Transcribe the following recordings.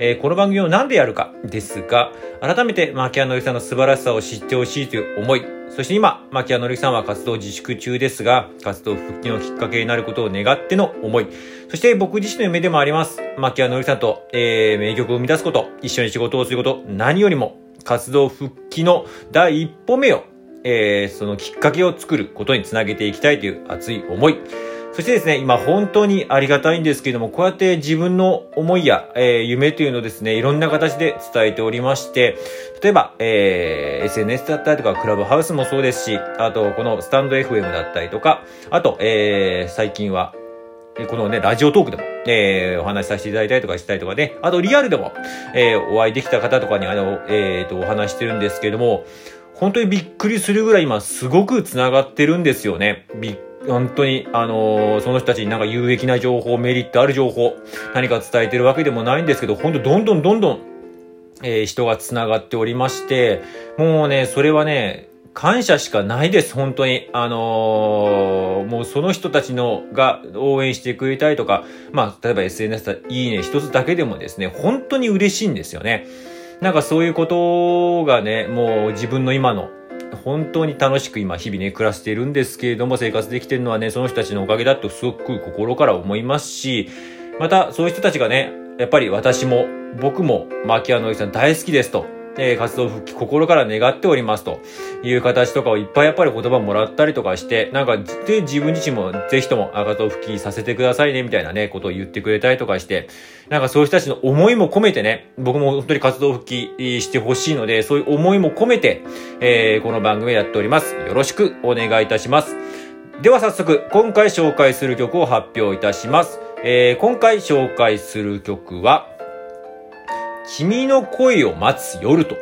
えーこの番組を何でやるかですが、改めて牧原のりさんの素晴らしさを知ってほしいという思い、そして今、牧原のりさんは活動自粛中ですが、活動復帰のきっかけになることを願っての思い、そして僕自身の夢でもあります、牧原のりさんと、えー名曲を生み出すこと、一緒に仕事をすること、何よりも活動復帰の第一歩目を、えーそのきっかけを作ることにつなげていきたいという熱い思い、そしてですね、今本当にありがたいんですけれども、こうやって自分の思いや、えー夢というのをですね、いろんな形で伝えておりまして、例えば、えー SNS だったりとか、クラブハウスもそうですし、あと、このスタンド FM だったりとか、あと、えー最近は、このね、ラジオトークでも、えーお話しさせていただいたりとかしたりとかね、あとリアルでも、えーお会いできた方とかに、あの、えーと、お話してるんですけれども、本当にびっくりするぐらい今すごく繋がってるんですよね。びっ本当に、あのーその人たちになんか有益な情報、メリットある情報、何か伝えてるわけでもないんですけど、本当どんどんどんどん、えー人が繋がっておりまして、もうね、それはね、感謝しかないです、本当に。あのーもうその人たちのが応援してくれたりとか、まあ、例えば SNS だいいね一つだけでもですね、本当に嬉しいんですよね。なんかそういうことがね、もう自分の今の、本当に楽しく今日々ね、暮らしているんですけれども、生活できてるのはね、その人たちのおかげだとすごく心から思いますし、またそういう人たちがね、やっぱり私も、僕も、マキアのりさん大好きですと、えー活動復帰心から願っておりますという形とかをいっぱいやっぱり言葉もらったりとかして、なんか、で、自分自身もぜひとも活動復帰させてくださいね、みたいなね、ことを言ってくれたりとかして、なんかそういう人たちの思いも込めてね、僕も本当に活動復帰してほしいので、そういう思いも込めて、えーこの番組やっております。よろしくお願いいたします。では早速、今回紹介する曲を発表いたします。えー今回紹介する曲は、君の声を待つ夜と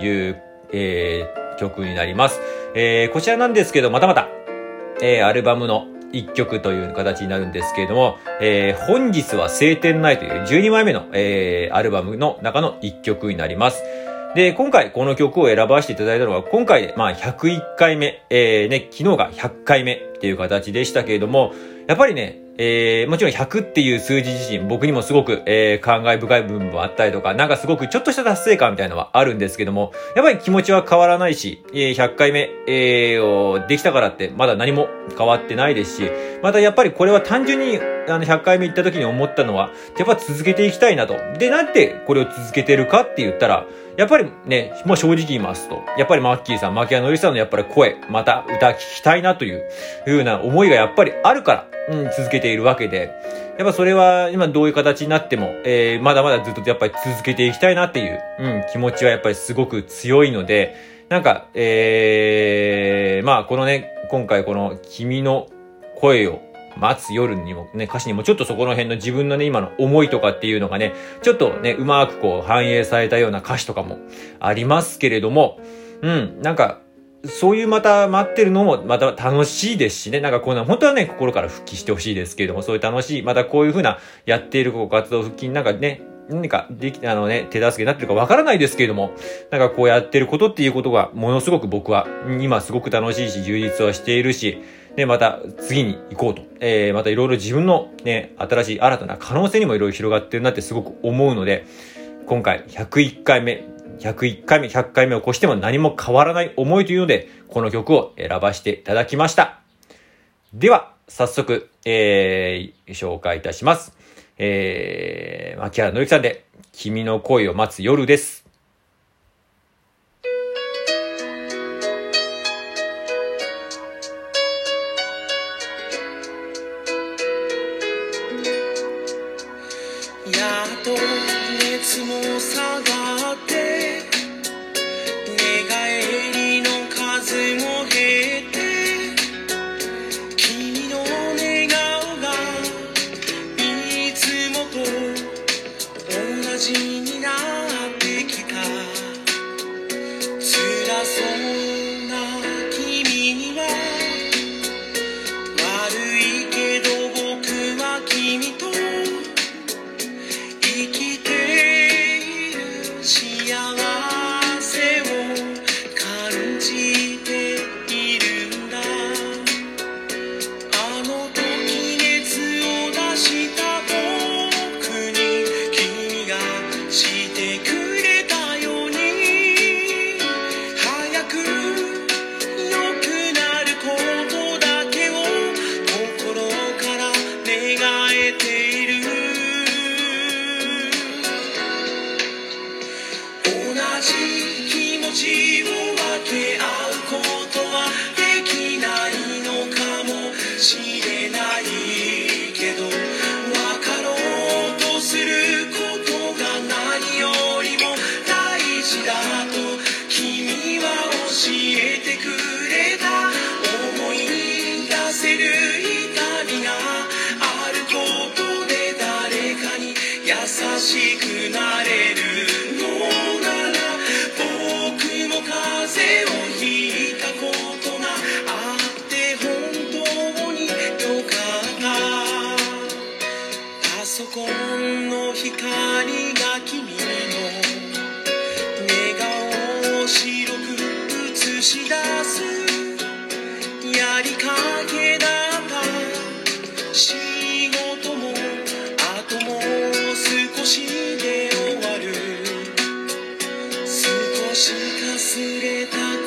いう、えー曲になります。えーこちらなんですけど、またまた、えーアルバムの一曲という形になるんですけれども、えー本日は晴天ないという12枚目の、えーアルバムの中の一曲になります。で、今回この曲を選ばせていただいたのは、今回で、まあ、101回目、えー、ね、昨日が100回目っていう形でしたけれども、やっぱりね、えー、もちろん100っていう数字自身、僕にもすごく、えー、感慨深い部分もあったりとか、なんかすごくちょっとした達成感みたいなのはあるんですけども、やっぱり気持ちは変わらないし、えー、100回目、えー、できたからって、まだ何も変わってないですし、またやっぱりこれは単純に、あの、100回目行った時に思ったのは、やっぱ続けていきたいなと。で、なんでこれを続けてるかって言ったら、やっぱりね、もう正直言いますと、やっぱりマッキーさん、マキアノリさんのやっぱり声、また歌聞きたいなという、いうような思いがやっぱりあるから、うん、続けているわけで、やっぱそれは今どういう形になっても、えー、まだまだずっとやっぱり続けていきたいなっていう、うん、気持ちはやっぱりすごく強いので、なんか、えー、まあこのね、今回この君の声を待つ夜にもね、歌詞にもちょっとそこの辺の自分のね、今の思いとかっていうのがね、ちょっとね、うまくこう反映されたような歌詞とかもありますけれども、うん、なんか、そういうまた待ってるのもまた楽しいですしね。なんかこんな、本当はね、心から復帰してほしいですけれども、そういう楽しい、またこういうふうなやっているこう活動復帰になんかね、何かでき、あのね、手助けになってるかわからないですけれども、なんかこうやってることっていうことが、ものすごく僕は、今すごく楽しいし、充実はしているし、で、また次に行こうと。えー、またいろいろ自分のね、新しい新たな可能性にもいろいろ広がってるなってすごく思うので、今回101回目、101回目、100回目を越しても何も変わらない思いというので、この曲を選ばせていただきました。では、早速、えー、紹介いたします。えー、牧原のりきさんで、君の恋を待つ夜です。いつしくかすれた